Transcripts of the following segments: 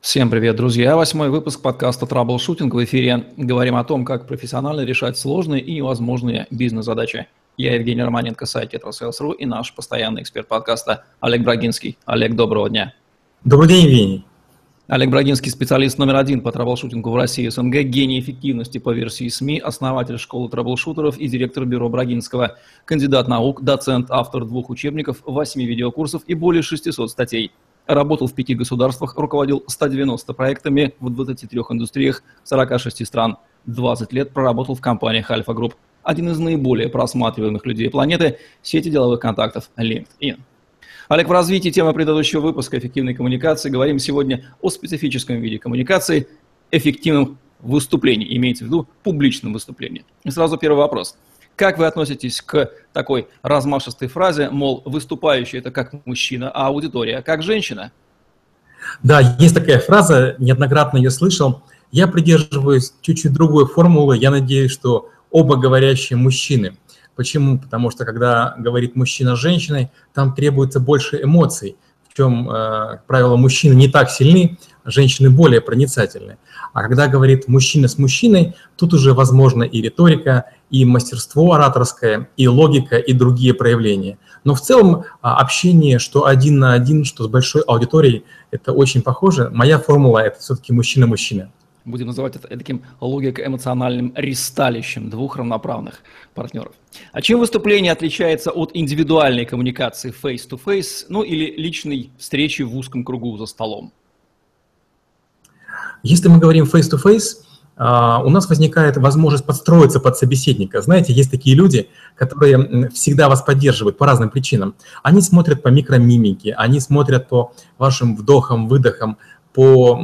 Всем привет, друзья! Восьмой выпуск подкаста «Траблшутинг» в эфире. Говорим о том, как профессионально решать сложные и невозможные бизнес-задачи. Я Евгений Романенко, сайт Tetrasales.ru и наш постоянный эксперт подкаста Олег Брагинский. Олег, доброго дня! Добрый день, Евгений! Олег Брагинский, специалист номер один по траблшутингу в России и СНГ, гений эффективности по версии СМИ, основатель школы траблшутеров и директор бюро Брагинского, кандидат наук, доцент, автор двух учебников, восьми видеокурсов и более 600 статей – Работал в пяти государствах, руководил 190 проектами в 23 индустриях 46 стран. 20 лет проработал в компаниях Альфа Групп. Один из наиболее просматриваемых людей планеты – сети деловых контактов LinkedIn. Олег, в развитии темы предыдущего выпуска эффективной коммуникации говорим сегодня о специфическом виде коммуникации – эффективном выступлении, имеется в виду публичном выступлении. И сразу первый вопрос – как вы относитесь к такой размашистой фразе, мол, выступающий это как мужчина, а аудитория как женщина? Да, есть такая фраза, неоднократно ее слышал. Я придерживаюсь чуть-чуть другой формулы. Я надеюсь, что оба говорящие мужчины. Почему? Потому что когда говорит мужчина с женщиной, там требуется больше эмоций, в чем, э, как правило, мужчины не так сильны, женщины более проницательны. А когда говорит мужчина с мужчиной, тут уже возможно и риторика, и мастерство ораторское, и логика, и другие проявления. Но в целом а, общение, что один на один, что с большой аудиторией, это очень похоже. Моя формула – это все-таки мужчина-мужчина. Будем называть это таким логико-эмоциональным ристалищем двух равноправных партнеров. А чем выступление отличается от индивидуальной коммуникации face-to-face, -face, ну или личной встречи в узком кругу за столом? Если мы говорим face-to-face, а, у нас возникает возможность подстроиться под собеседника. Знаете, есть такие люди, которые всегда вас поддерживают по разным причинам. Они смотрят по микромимике, они смотрят по вашим вдохам, выдохам, по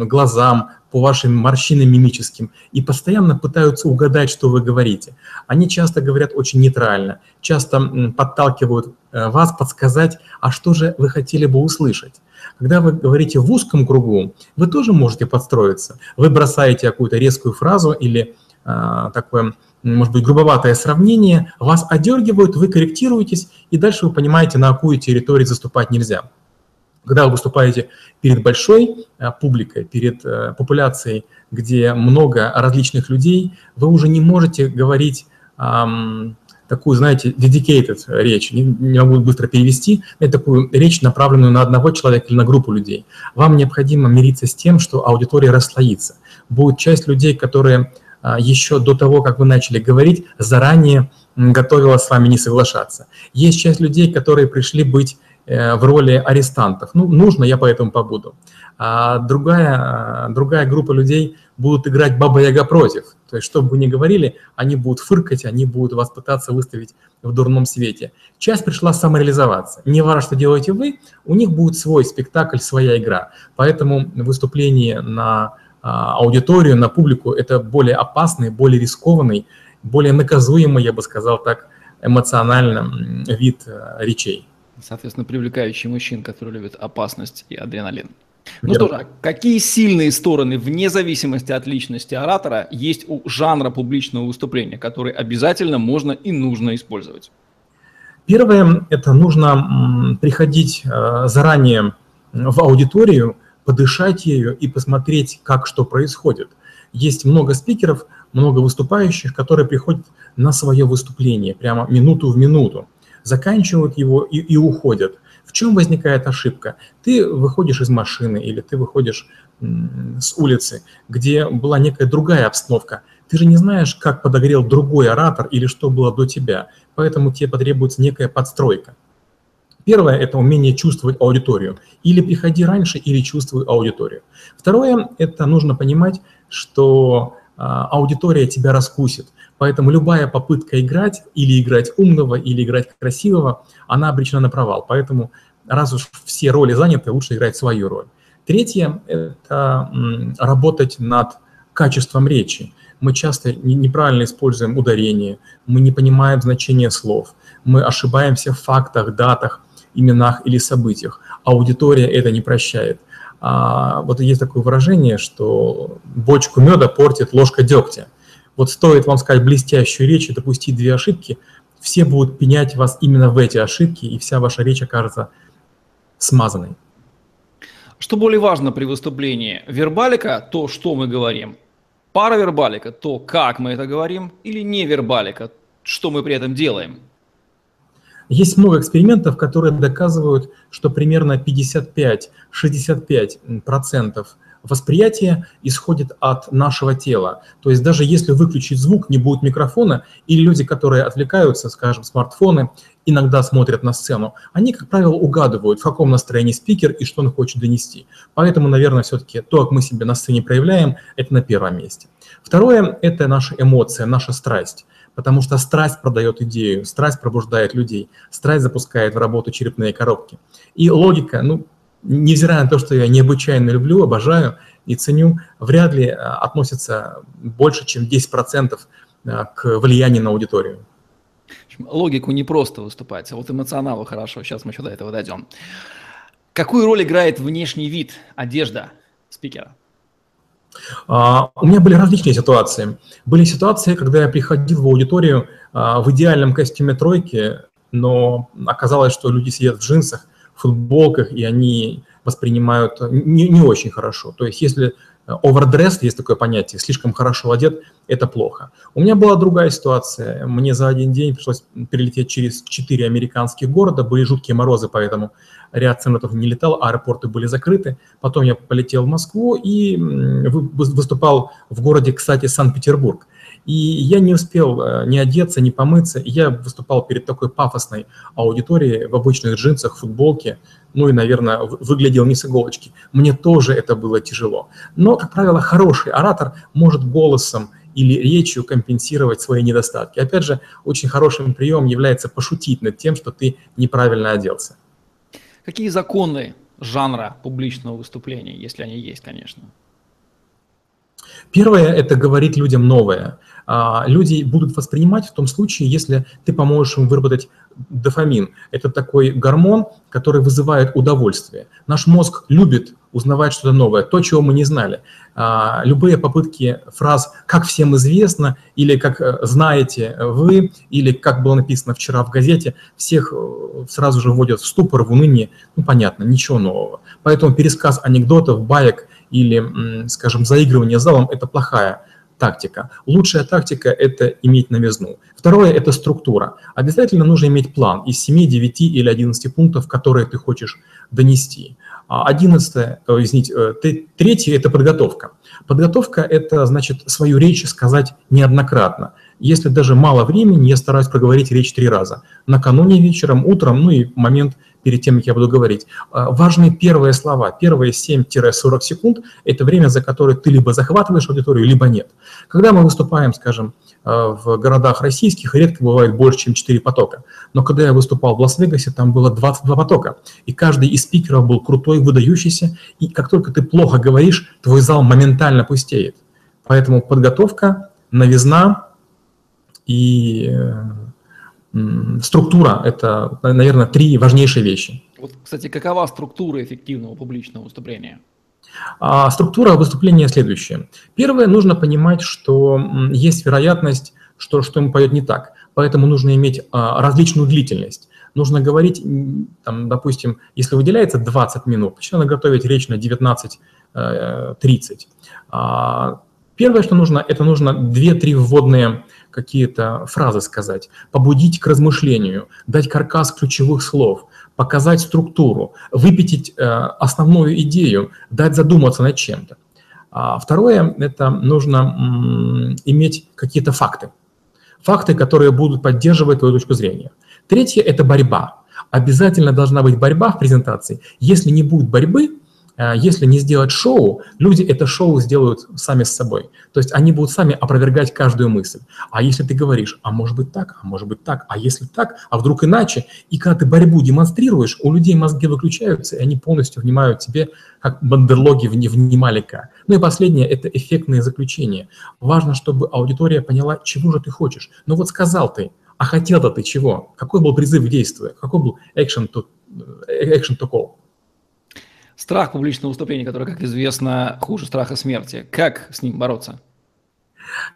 глазам, по вашим морщинам мимическим и постоянно пытаются угадать, что вы говорите. Они часто говорят очень нейтрально, часто подталкивают э, вас подсказать, а что же вы хотели бы услышать. Когда вы говорите в узком кругу, вы тоже можете подстроиться. Вы бросаете какую-то резкую фразу или э, такое, может быть, грубоватое сравнение, вас одергивают, вы корректируетесь, и дальше вы понимаете, на какую территорию заступать нельзя. Когда вы выступаете перед большой э, публикой, перед э, популяцией, где много различных людей, вы уже не можете говорить такую, знаете, dedicated речь, не, не могу быстро перевести, это такую речь, направленную на одного человека или на группу людей. Вам необходимо мириться с тем, что аудитория расслоится. Будет часть людей, которые а, еще до того, как вы начали говорить, заранее готовила с вами не соглашаться. Есть часть людей, которые пришли быть э, в роли арестантов. Ну, нужно, я поэтому побуду. А другая, а, другая группа людей будут играть Баба-Яга против. То есть, что бы вы ни говорили, они будут фыркать, они будут вас пытаться выставить в дурном свете. Часть пришла самореализоваться. Не важно, что делаете вы, у них будет свой спектакль, своя игра. Поэтому выступление на а, аудиторию, на публику – это более опасный, более рискованный, более наказуемый, я бы сказал так, эмоционально вид а, речей. Соответственно, привлекающий мужчин, которые любят опасность и адреналин. Ну что же, какие сильные стороны, вне зависимости от личности оратора, есть у жанра публичного выступления, который обязательно можно и нужно использовать? Первое – это нужно приходить э, заранее в аудиторию, подышать ею и посмотреть, как что происходит. Есть много спикеров, много выступающих, которые приходят на свое выступление, прямо минуту в минуту, заканчивают его и, и уходят. В чем возникает ошибка? Ты выходишь из машины или ты выходишь с улицы, где была некая другая обстановка. Ты же не знаешь, как подогрел другой оратор или что было до тебя, поэтому тебе потребуется некая подстройка. Первое – это умение чувствовать аудиторию. Или приходи раньше, или чувствуй аудиторию. Второе – это нужно понимать, что а, аудитория тебя раскусит. Поэтому любая попытка играть, или играть умного, или играть красивого, она обречена на провал. Поэтому раз уж все роли заняты, лучше играть свою роль. Третье – это работать над качеством речи. Мы часто неправильно используем ударение, мы не понимаем значение слов, мы ошибаемся в фактах, датах, именах или событиях. Аудитория это не прощает – а, вот есть такое выражение, что бочку меда портит ложка дегтя. Вот стоит вам сказать блестящую речь и допустить две ошибки, все будут пенять вас именно в эти ошибки, и вся ваша речь окажется смазанной. Что более важно при выступлении? Вербалика, то, что мы говорим, паравербалика, то, как мы это говорим, или невербалика, что мы при этом делаем? Есть много экспериментов, которые доказывают, что примерно 55-65% восприятие исходит от нашего тела. То есть даже если выключить звук, не будет микрофона, или люди, которые отвлекаются, скажем, смартфоны, иногда смотрят на сцену, они, как правило, угадывают, в каком настроении спикер и что он хочет донести. Поэтому, наверное, все-таки то, как мы себя на сцене проявляем, это на первом месте. Второе – это наша эмоция, наша страсть. Потому что страсть продает идею, страсть пробуждает людей, страсть запускает в работу черепные коробки. И логика, ну, невзирая на то, что я необычайно люблю, обожаю и ценю, вряд ли э, относится больше, чем 10% э, к влиянию на аудиторию. Логику не просто выступать, а вот эмоционалу хорошо. Сейчас мы еще до этого дойдем. Какую роль играет внешний вид, одежда спикера? Uh, у меня были различные ситуации. Были ситуации, когда я приходил в аудиторию uh, в идеальном костюме тройки, но оказалось, что люди сидят в джинсах, футболках, и они воспринимают не, не очень хорошо. То есть если overdressed, есть такое понятие, слишком хорошо одет, это плохо. У меня была другая ситуация. Мне за один день пришлось перелететь через четыре американских города, были жуткие морозы, поэтому ряд самолетов не летал, аэропорты были закрыты. Потом я полетел в Москву и выступал в городе, кстати, Санкт-Петербург. И я не успел э, ни одеться, ни помыться. Я выступал перед такой пафосной аудиторией в обычных джинсах, футболке, ну и, наверное, выглядел не с иголочки. Мне тоже это было тяжело. Но, как правило, хороший оратор может голосом или речью компенсировать свои недостатки. Опять же, очень хорошим приемом является пошутить над тем, что ты неправильно оделся. Какие законы жанра публичного выступления, если они есть, конечно? Первое – это говорить людям новое. А, люди будут воспринимать в том случае, если ты поможешь им выработать дофамин. Это такой гормон, который вызывает удовольствие. Наш мозг любит узнавать что-то новое, то, чего мы не знали. А, любые попытки фраз «как всем известно» или «как э, знаете вы» или «как было написано вчера в газете», всех э, сразу же вводят в ступор, в уныние. Ну, понятно, ничего нового. Поэтому пересказ анекдотов, баек или, скажем, заигрывание залом – это плохая тактика. Лучшая тактика – это иметь новизну. Второе – это структура. Обязательно нужно иметь план из 7, 9 или 11 пунктов, которые ты хочешь донести. А одиннадцатое, извините, э, третье – это подготовка. Подготовка – это, значит, свою речь сказать неоднократно. Если даже мало времени, я стараюсь проговорить речь три раза. Накануне вечером, утром, ну и момент перед тем, как я буду говорить. А, важны первые слова. Первые 7-40 секунд – это время, за которое ты либо захватываешь аудиторию, либо нет. Когда мы выступаем, скажем, а, в городах российских, редко бывает больше, чем 4 потока. Но когда я выступал в Лас-Вегасе, там было 22 потока. И каждый из спикеров был крутой, выдающийся. И как только ты плохо говоришь, твой зал моментально пустеет. Поэтому подготовка, новизна и э, структура – это, наверное, три важнейшие вещи. Вот, кстати, какова структура эффективного публичного выступления? А, структура выступления следующая. Первое, нужно понимать, что есть вероятность, что что ему пойдет не так. Поэтому нужно иметь а, различную длительность. Нужно говорить, там, допустим, если выделяется 20 минут, начинаю готовить речь на 19-30. Первое, что нужно, это нужно 2-3 вводные какие-то фразы сказать, побудить к размышлению, дать каркас ключевых слов, показать структуру, выпятить э, основную идею, дать задуматься над чем-то. А второе – это нужно иметь какие-то факты. Факты, которые будут поддерживать твою точку зрения. Третье – это борьба. Обязательно должна быть борьба в презентации. Если не будет борьбы, если не сделать шоу, люди это шоу сделают сами с собой. То есть они будут сами опровергать каждую мысль. А если ты говоришь, а может быть так, а может быть так, а если так, а вдруг иначе, и когда ты борьбу демонстрируешь, у людей мозги выключаются, и они полностью внимают тебе, как бандерлоги внимали к. Ну и последнее – это эффектные заключения. Важно, чтобы аудитория поняла, чего же ты хочешь. Ну вот сказал ты, а хотел-то ты чего? Какой был призыв к действию? Какой был action to, э, action to call? Страх публичного выступления, который, как известно, хуже страха смерти. Как с ним бороться?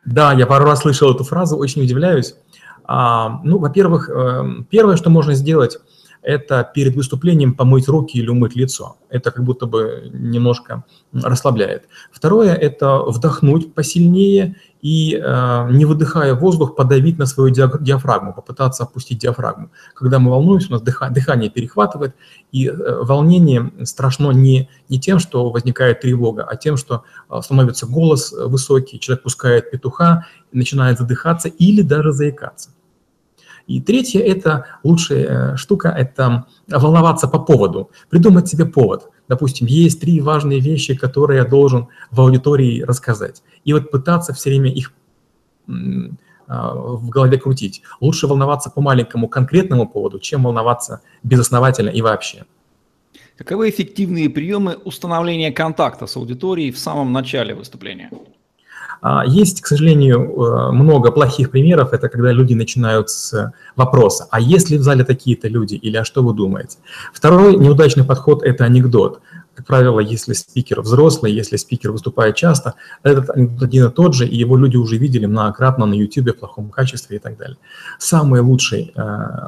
Да, я пару раз слышал эту фразу, очень удивляюсь. А, ну, во-первых, э, первое, что можно сделать, это перед выступлением помыть руки или умыть лицо. Это как будто бы немножко расслабляет. Второе – это вдохнуть посильнее и, э, не выдыхая воздух, подавить на свою диафрагму, попытаться опустить диафрагму. Когда мы волнуемся, у нас дыхание перехватывает, и э, волнение страшно не, не тем, что возникает тревога, а тем, что э, становится голос высокий, человек пускает петуха, начинает задыхаться или даже заикаться. И третье – это лучшая штука – это волноваться по поводу, придумать себе повод – допустим, есть три важные вещи, которые я должен в аудитории рассказать. И вот пытаться все время их а, в голове крутить. Лучше волноваться по маленькому конкретному поводу, чем волноваться безосновательно и вообще. Каковы эффективные приемы установления контакта с аудиторией в самом начале выступления? А, есть, к сожалению, э, много плохих примеров. Это когда люди начинают с вопроса, а есть ли в зале такие-то люди или а что вы думаете? Второй неудачный подход – это анекдот. Как правило, если спикер взрослый, если спикер выступает часто, этот анекдот один и тот же, и его люди уже видели многократно на YouTube в плохом качестве и так далее. Самый лучший э,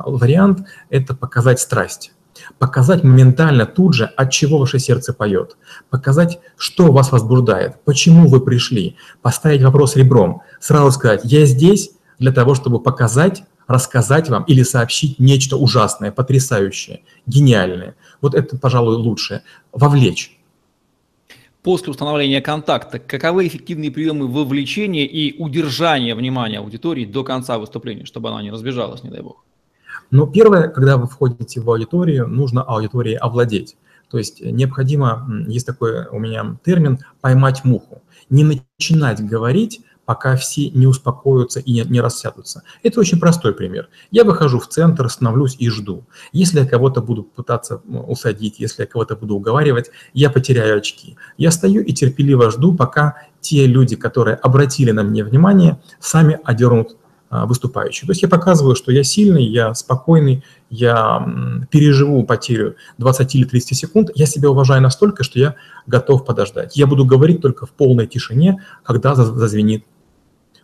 вариант – это показать страсть показать моментально тут же, от чего ваше сердце поет, показать, что вас возбуждает, почему вы пришли, поставить вопрос ребром, сразу сказать, я здесь для того, чтобы показать, рассказать вам или сообщить нечто ужасное, потрясающее, гениальное. Вот это, пожалуй, лучшее. Вовлечь. После установления контакта, каковы эффективные приемы вовлечения и удержания внимания аудитории до конца выступления, чтобы она не разбежалась, не дай бог? Но первое, когда вы входите в аудиторию, нужно аудиторией овладеть. То есть необходимо, есть такой у меня термин, поймать муху. Не начинать говорить, пока все не успокоятся и не, рассядутся. Это очень простой пример. Я выхожу в центр, становлюсь и жду. Если я кого-то буду пытаться усадить, если я кого-то буду уговаривать, я потеряю очки. Я стою и терпеливо жду, пока те люди, которые обратили на меня внимание, сами одернут выступающий. То есть я показываю, что я сильный, я спокойный, я переживу потерю 20 или 30 секунд, я себя уважаю настолько, что я готов подождать. Я буду говорить только в полной тишине, когда зазвенит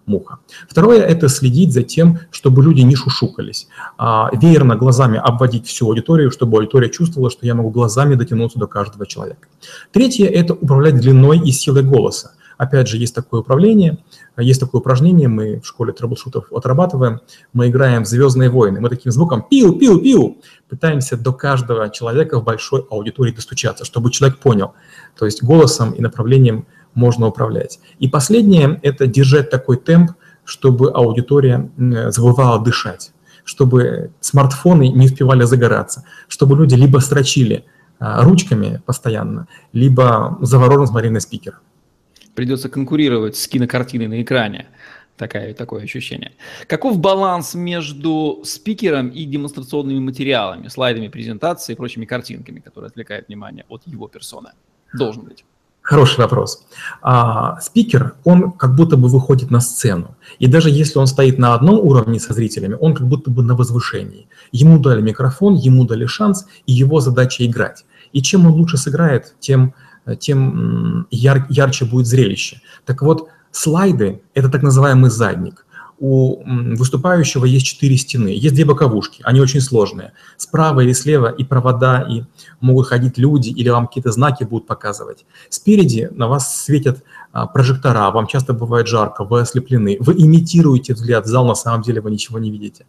муха. Второе – это следить за тем, чтобы люди не шушукались. А, веерно глазами обводить всю аудиторию, чтобы аудитория чувствовала, что я могу глазами дотянуться до каждого человека. Третье – это управлять длиной и силой голоса. Опять же, есть такое управление, есть такое упражнение, мы в школе трэблшутов отрабатываем, мы играем в «Звездные войны», мы таким звуком пиу-пиу-пиу пытаемся до каждого человека в большой аудитории достучаться, чтобы человек понял. То есть голосом и направлением можно управлять. И последнее – это держать такой темп, чтобы аудитория забывала дышать, чтобы смартфоны не успевали загораться, чтобы люди либо строчили а, ручками постоянно, либо завороженно смотрели на спикера придется конкурировать с кинокартиной на экране. Такое, такое ощущение. Каков баланс между спикером и демонстрационными материалами, слайдами презентации и прочими картинками, которые отвлекают внимание от его персоны? Должен быть. Хороший вопрос. А, спикер, он как будто бы выходит на сцену. И даже если он стоит на одном уровне со зрителями, он как будто бы на возвышении. Ему дали микрофон, ему дали шанс, и его задача играть. И чем он лучше сыграет, тем тем яр, ярче будет зрелище. Так вот, слайды – это так называемый задник. У выступающего есть четыре стены, есть две боковушки, они очень сложные. Справа или слева и провода, и могут ходить люди, или вам какие-то знаки будут показывать. Спереди на вас светят а, прожектора, вам часто бывает жарко, вы ослеплены, вы имитируете взгляд в зал, на самом деле вы ничего не видите.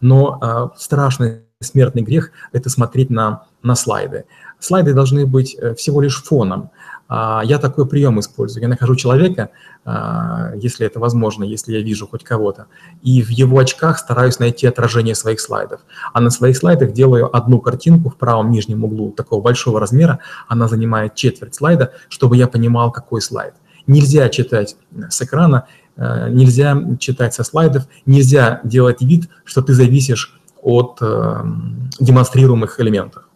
Но э, страшный смертный грех – это смотреть на, на слайды. Слайды должны быть э, всего лишь фоном. А, я такой прием использую. Я нахожу человека, а, если это возможно, если я вижу хоть кого-то, и в его очках стараюсь найти отражение своих слайдов. А на своих слайдах делаю одну картинку в правом нижнем углу такого большого размера, она занимает четверть слайда, чтобы я понимал, какой слайд. Нельзя читать с экрана, э, нельзя читать со слайдов, нельзя делать вид, что ты зависишь от э, демонстрируемых элементов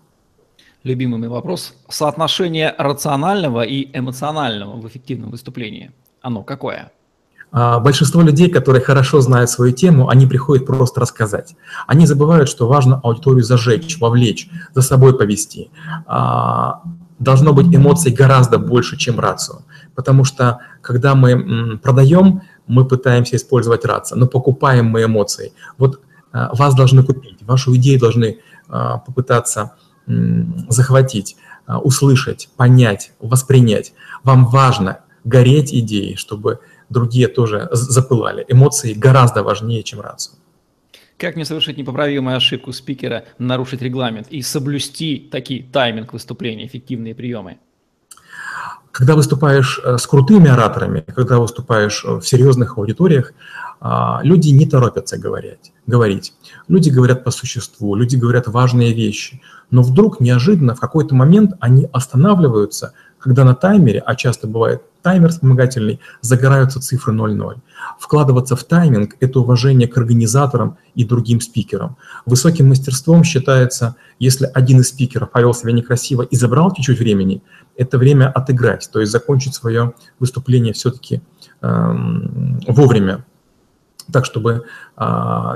любимый вопрос. Соотношение рационального и эмоционального в эффективном выступлении. Оно какое? А, большинство людей, которые хорошо знают свою тему, они приходят просто рассказать. Они забывают, что важно аудиторию зажечь, вовлечь, за собой повести. А, должно быть эмоций гораздо больше, чем рацию. Потому что, когда мы продаем, мы пытаемся использовать рацию, но покупаем мы эмоции. Вот а, вас должны купить, вашу идею должны попытаться захватить, услышать, понять, воспринять. Вам важно гореть идеей, чтобы другие тоже запылали. Эмоции гораздо важнее, чем рацию. Как не совершить непоправимую ошибку спикера, нарушить регламент и соблюсти такие тайминг выступления, эффективные приемы? Когда выступаешь э, с крутыми ораторами, когда выступаешь в серьезных аудиториях, а, люди не торопятся говорить, говорить. Люди говорят по существу, люди говорят важные вещи. Но вдруг неожиданно в какой-то момент они останавливаются, когда на таймере, а часто бывает таймер вспомогательный, загораются цифры 0,0. Вкладываться в тайминг – это уважение к организаторам и другим спикерам. Высоким мастерством считается, если один из спикеров повел себя некрасиво и забрал чуть-чуть времени, это время отыграть, то есть закончить свое выступление все-таки эм, вовремя, так, чтобы э,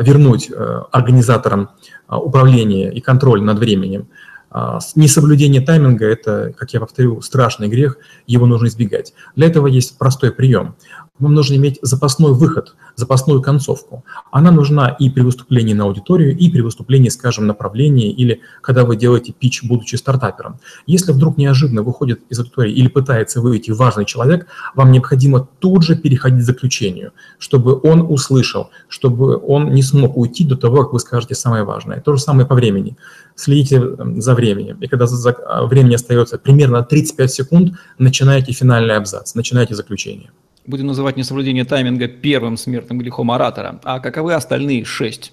вернуть э, организаторам э, управление и контроль над временем. А, несоблюдение тайминга – это, как я повторю, страшный грех, его нужно избегать. Для этого есть простой прием. Вам нужно иметь запасной выход, запасную концовку. Она нужна и при выступлении на аудиторию, и при выступлении, скажем, направлении, или когда вы делаете пич, будучи стартапером. Если вдруг неожиданно выходит из аудитории или пытается выйти важный человек, вам необходимо тут же переходить к заключению, чтобы он услышал, чтобы он не смог уйти до того, как вы скажете самое важное. То же самое по времени. Следите за временем. И когда времени остается примерно 35 секунд, начинаете финальный абзац, начинаете заключение будем называть несоблюдение тайминга первым смертным грехом оратора. А каковы остальные шесть?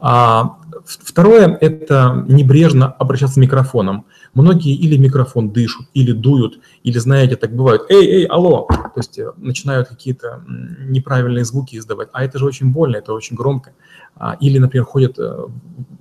А, второе – это небрежно обращаться микрофоном. Многие или микрофон дышат, или дуют, или, знаете, так бывает, эй, эй, алло, то есть э, начинают какие-то неправильные звуки издавать, а это же очень больно, это очень громко. А, или, например, ходят э,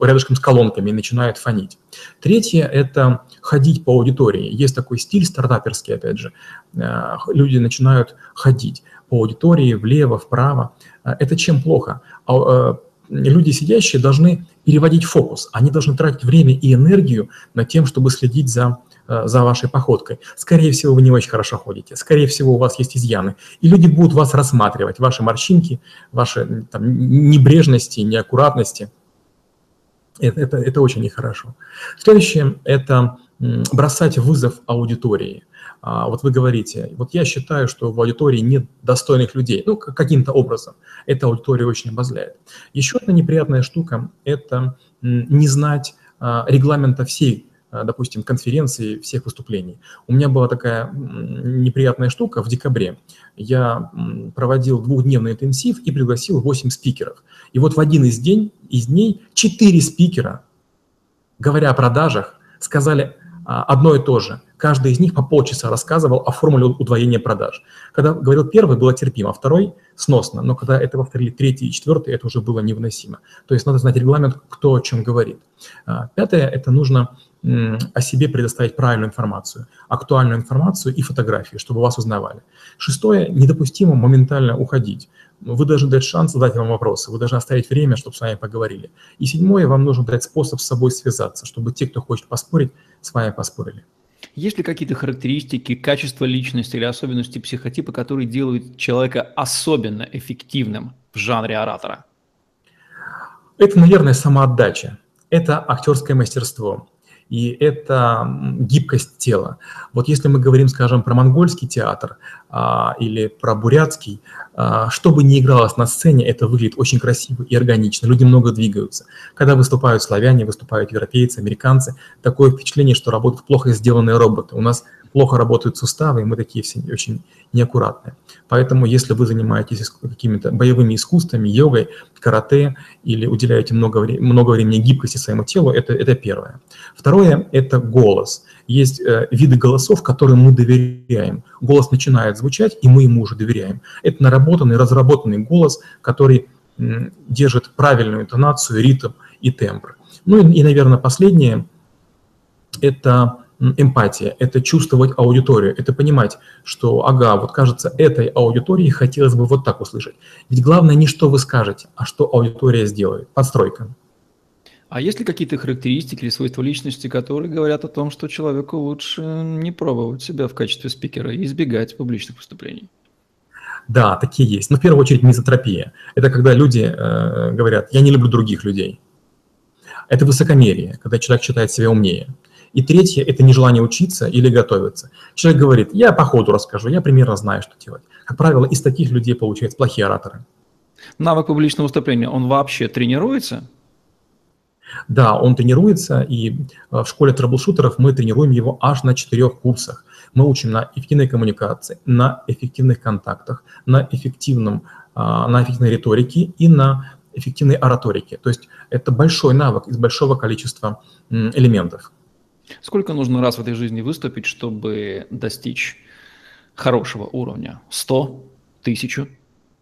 рядышком с колонками и начинают фонить. Третье – это ходить по аудитории. Есть такой стиль стартаперский, опять же. Э, люди начинают ходить по аудитории влево, вправо. Это чем плохо? А, люди, сидящие, должны переводить фокус. Они должны тратить время и энергию на тем, чтобы следить за, э, за вашей походкой. Скорее всего, вы не очень хорошо ходите. Скорее всего, у вас есть изъяны. И люди будут вас рассматривать, ваши морщинки, ваши там, небрежности, неаккуратности. Это, это, это очень нехорошо. Следующее – это бросать вызов аудитории – а, вот вы говорите, вот я считаю, что в аудитории нет достойных людей, ну, каким-то образом. Эта аудитория очень обозляет. Еще одна неприятная штука – это не знать а, регламента всей а, допустим, конференции, всех выступлений. У меня была такая неприятная штука в декабре. Я проводил двухдневный интенсив и пригласил 8 спикеров. И вот в один из, день, из дней 4 спикера, говоря о продажах, сказали одно и то же. Каждый из них по полчаса рассказывал о формуле удвоения продаж. Когда говорил первый, было терпимо, а второй – сносно. Но когда это повторили третий и четвертый, это уже было невыносимо. То есть надо знать регламент, кто о чем говорит. А, пятое – это нужно о себе предоставить правильную информацию, актуальную информацию и фотографии, чтобы вас узнавали. Шестое – недопустимо моментально уходить. Вы должны дать шанс задать вам вопросы, вы должны оставить время, чтобы с вами поговорили. И седьмое – вам нужно дать способ с собой связаться, чтобы те, кто хочет поспорить, с вами поспорили. Есть ли какие-то характеристики, качества личности или особенности психотипа, которые делают человека особенно эффективным в жанре оратора? Это, наверное, самоотдача. Это актерское мастерство и это гибкость тела. Вот если мы говорим, скажем, про монгольский театр а, или про бурятский, а, что бы ни игралось на сцене, это выглядит очень красиво и органично, люди много двигаются. Когда выступают славяне, выступают европейцы, американцы, такое впечатление, что работают плохо сделанные роботы. У нас плохо работают суставы, и мы такие все очень неаккуратные. Поэтому, если вы занимаетесь какими-то боевыми искусствами, йогой, карате, или уделяете много, много времени гибкости своему телу, это, это первое. Второе – это голос. Есть э, виды голосов, которым мы доверяем. Голос начинает звучать, и мы ему уже доверяем. Это наработанный, разработанный голос, который м, держит правильную интонацию, ритм и тембр. Ну и, и наверное, последнее – это эмпатия, это чувствовать аудиторию, это понимать, что, ага, вот кажется, этой аудитории хотелось бы вот так услышать. Ведь главное не что вы скажете, а что аудитория сделает. Подстройка. А есть ли какие-то характеристики или свойства личности, которые говорят о том, что человеку лучше не пробовать себя в качестве спикера и избегать публичных выступлений? Да, такие есть. Но в первую очередь мизотропия. Это когда люди э, говорят, я не люблю других людей. Это высокомерие, когда человек считает себя умнее. И третье – это нежелание учиться или готовиться. Человек говорит, я по ходу расскажу, я примерно знаю, что делать. Как правило, из таких людей получаются плохие ораторы. Навык публичного выступления, он вообще тренируется? Да, он тренируется, и э, в школе трэблшутеров мы тренируем его аж на четырех курсах. Мы учим на эффективной коммуникации, на эффективных контактах, на, эффективном, а, на эффективной риторике и на эффективной ораторике. То есть это большой навык из большого количества элементов. Сколько нужно раз в этой жизни выступить, чтобы достичь хорошего уровня? Сто? Тысячу?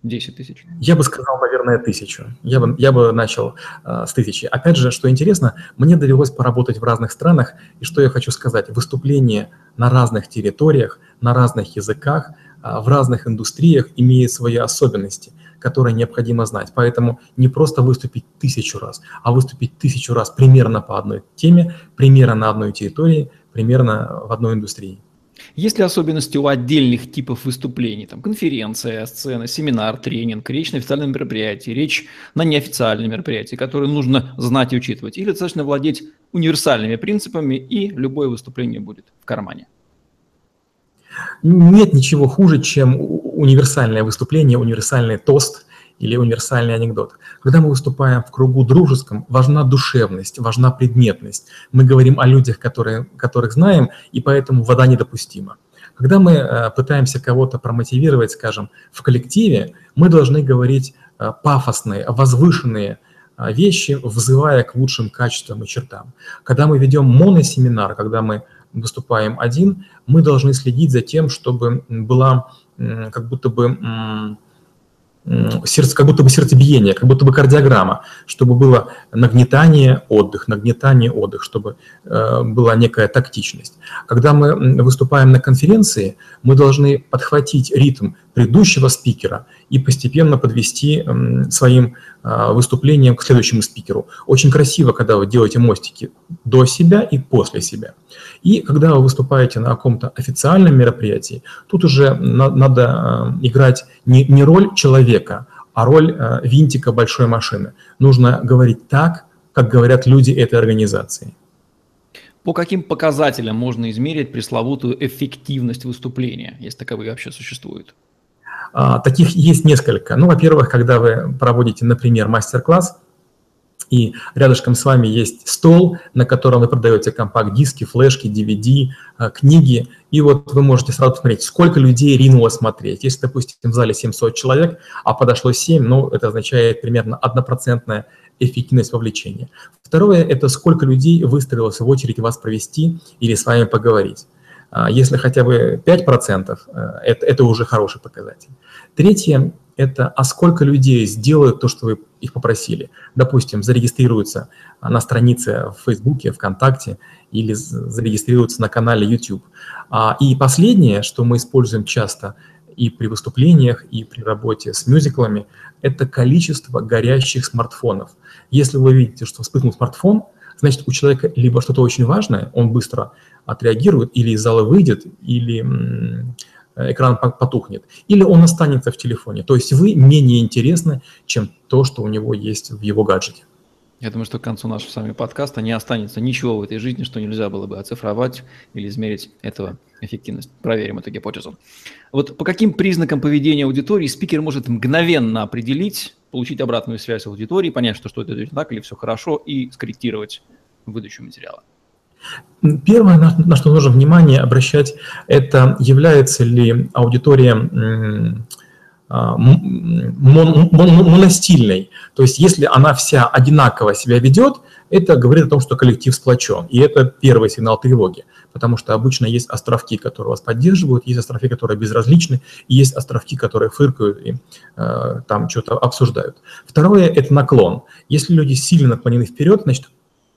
Десять тысяч? Я бы сказал, наверное, тысячу. Я бы, я бы начал э, с тысячи. Опять же, что интересно, мне довелось поработать в разных странах, и что я хочу сказать, выступление на разных территориях, на разных языках, э, в разных индустриях имеет свои особенности – которые необходимо знать. Поэтому не просто выступить тысячу раз, а выступить тысячу раз примерно по одной теме, примерно на одной территории, примерно в одной индустрии. Есть ли особенности у отдельных типов выступлений? Там конференция, сцена, семинар, тренинг, речь на официальном мероприятии, речь на неофициальном мероприятии, которые нужно знать и учитывать? Или достаточно владеть универсальными принципами, и любое выступление будет в кармане? Нет ничего хуже, чем универсальное выступление, универсальный тост или универсальный анекдот. Когда мы выступаем в кругу дружеском, важна душевность, важна предметность. Мы говорим о людях, которые, которых знаем, и поэтому вода недопустима. Когда мы э, пытаемся кого-то промотивировать, скажем, в коллективе, мы должны говорить э, пафосные, возвышенные э, вещи, взывая к лучшим качествам и чертам. Когда мы ведем моносеминар, когда мы выступаем один, мы должны следить за тем, чтобы была как будто бы сердце, как будто бы сердцебиение, как будто бы кардиограмма, чтобы было нагнетание, отдых, нагнетание, отдых, чтобы э, была некая тактичность. Когда мы выступаем на конференции, мы должны подхватить ритм предыдущего спикера и постепенно подвести своим э, выступлением к следующему спикеру. Очень красиво, когда вы делаете мостики до себя и после себя. И когда вы выступаете на каком-то официальном мероприятии, тут уже на, надо э, играть не, роль человека, а роль э, винтика большой машины. Нужно говорить так, как говорят люди этой организации. По каким показателям можно измерить пресловутую эффективность выступления, если таковые вообще существуют? А, таких есть несколько. Ну, во-первых, когда вы проводите, например, мастер-класс, и рядышком с вами есть стол, на котором вы продаете компакт-диски, флешки, DVD, а, книги, и вот вы можете сразу посмотреть, сколько людей ринуло смотреть. Если, допустим, в зале 700 человек, а подошло 7, ну, это означает примерно 1% эффективность вовлечения. Второе – это сколько людей выстроилось в очередь вас провести или с вами поговорить. А, если хотя бы 5%, э, это, это уже хороший показатель. Третье – это а сколько людей сделают то, что вы их попросили. Допустим, зарегистрируются на странице в Фейсбуке, ВКонтакте или зарегистрируются на канале YouTube. А, и последнее, что мы используем часто и при выступлениях, и при работе с мюзиклами, это количество горящих смартфонов. Если вы видите, что вспыхнул смартфон, значит, у человека либо что-то очень важное, он быстро отреагирует, или из зала выйдет, или экран потухнет, или он останется в телефоне. То есть вы менее интересны, чем то, что у него есть в его гаджете. Я думаю, что к концу нашего с вами подкаста не останется ничего в этой жизни, что нельзя было бы оцифровать или измерить этого эффективность. Проверим эту гипотезу. Вот по каким признакам поведения аудитории спикер может мгновенно определить, получить обратную связь аудитории, понять, что что-то идет так или все хорошо, и скорректировать выдачу материала? Первое, на, что нужно внимание обращать, это является ли аудитория а, мон, мон, моностильной. То есть если она вся одинаково себя ведет, это говорит о том, что коллектив сплочен. И это первый сигнал тревоги. Потому что обычно есть островки, которые вас поддерживают, есть островки, которые безразличны, и есть островки, которые фыркают и э, там что-то обсуждают. Второе – это наклон. Если люди сильно наклонены вперед, значит,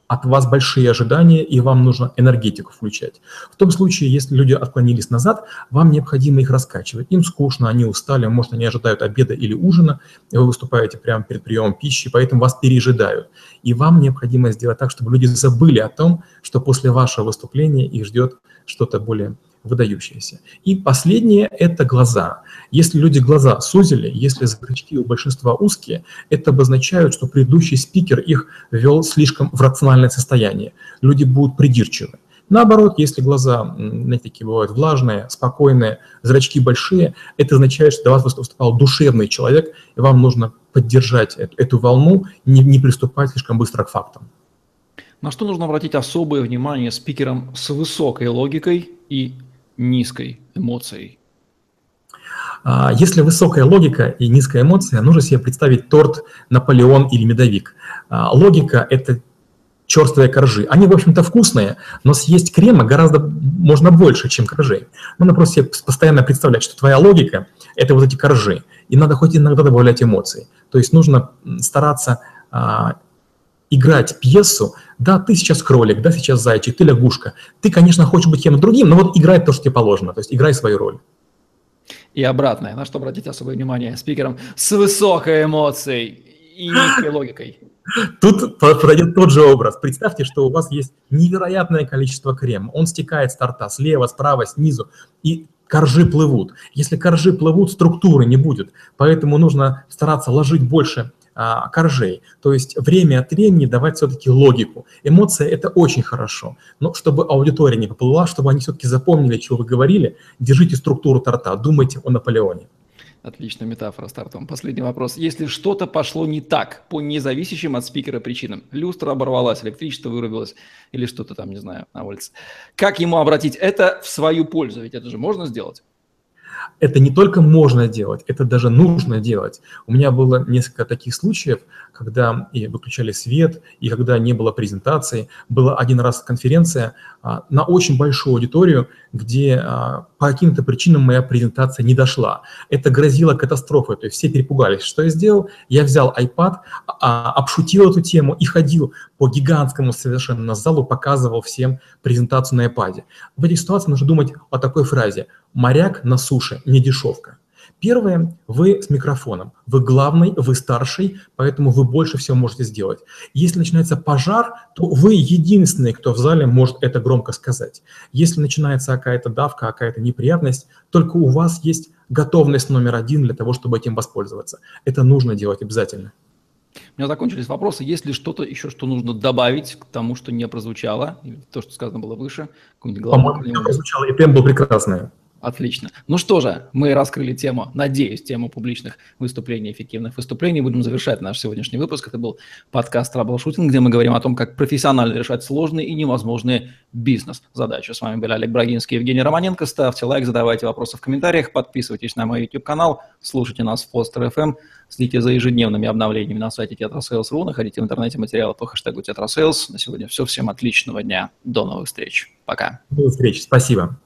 от вас большие ожидания, и вам нужно энергетику включать. В том случае, если люди отклонились назад, вам необходимо их раскачивать. Им скучно, они устали, может, они ожидают обеда или ужина, и вы выступаете прямо перед приемом пищи, поэтому вас пережидают. И вам необходимо сделать так, чтобы люди забыли о том, что после вашего выступления их ждет что-то более выдающееся. И последнее – это глаза. Если люди глаза сузили, если зрачки у большинства узкие, это обозначает, что предыдущий спикер их вел слишком в рациональное состояние. Люди будут придирчивы. Наоборот, если глаза, знаете, такие бывают влажные, спокойные, зрачки большие, это означает, что до вас выступал душевный человек, и вам нужно поддержать эту, эту волну, не, не приступать слишком быстро к фактам. На что нужно обратить особое внимание спикерам с высокой логикой и низкой эмоцией? А, если высокая логика и низкая эмоция, нужно себе представить торт Наполеон или медовик. А, логика – это черствые коржи. Они, в общем-то, вкусные, но съесть крема гораздо можно больше, чем коржей. Надо просто себе постоянно представлять, что твоя логика – это вот эти коржи. И надо хоть иногда добавлять эмоции. То есть нужно стараться а, играть пьесу, да, ты сейчас кролик, да, сейчас зайчик, ты лягушка. Ты, конечно, хочешь быть кем-то другим, но вот играй то, что тебе положено, то есть играй свою роль. И обратное, на что обратить особое внимание спикерам с высокой эмоцией и низкой логикой. Тут подойдет тот же образ. Представьте, что у вас есть невероятное количество крема. Он стекает с торта слева, справа, снизу. И коржи плывут. Если коржи плывут, структуры не будет. Поэтому нужно стараться ложить больше а, коржей. То есть время от времени давать все-таки логику. Эмоция – это очень хорошо, но чтобы аудитория не поплыла, чтобы они все-таки запомнили, чего вы говорили, держите структуру торта, думайте о Наполеоне. Отличная метафора стартом. Последний вопрос. Если что-то пошло не так по независящим от спикера причинам, люстра оборвалась, электричество вырубилось или что-то там, не знаю, на улице, как ему обратить это в свою пользу? Ведь это же можно сделать? Это не только можно делать, это даже нужно делать. У меня было несколько таких случаев, когда и выключали свет, и когда не было презентации. Была один раз конференция а, на очень большую аудиторию, где а, по каким-то причинам моя презентация не дошла. Это грозило катастрофой, то есть все перепугались. Что я сделал? Я взял iPad, а, обшутил эту тему и ходил по гигантскому совершенно залу, показывал всем презентацию на iPad. В этой ситуации нужно думать о такой фразе «Моряк на суше, не дешевка». Первое, вы с микрофоном, вы главный, вы старший, поэтому вы больше всего можете сделать. Если начинается пожар, то вы единственный, кто в зале может это громко сказать. Если начинается какая-то давка, какая-то неприятность, только у вас есть готовность номер один для того, чтобы этим воспользоваться. Это нужно делать обязательно. У меня закончились вопросы. Есть ли что-то еще, что нужно добавить к тому, что не прозвучало, то, что сказано было выше? По-моему, не прозвучало, и темп был прекрасный. Отлично. Ну что же, мы раскрыли тему, надеюсь, тему публичных выступлений, эффективных выступлений. Будем завершать наш сегодняшний выпуск. Это был подкаст «Траблшутинг», где мы говорим о том, как профессионально решать сложные и невозможные бизнес-задачи. С вами были Олег Брагинский и Евгений Романенко. Ставьте лайк, задавайте вопросы в комментариях, подписывайтесь на мой YouTube-канал, слушайте нас в Постер FM, следите за ежедневными обновлениями на сайте tetrasales.ru, находите в интернете материалы по хэштегу tetrasales. На сегодня все. Всем отличного дня. До новых встреч. Пока. До встречи. Спасибо.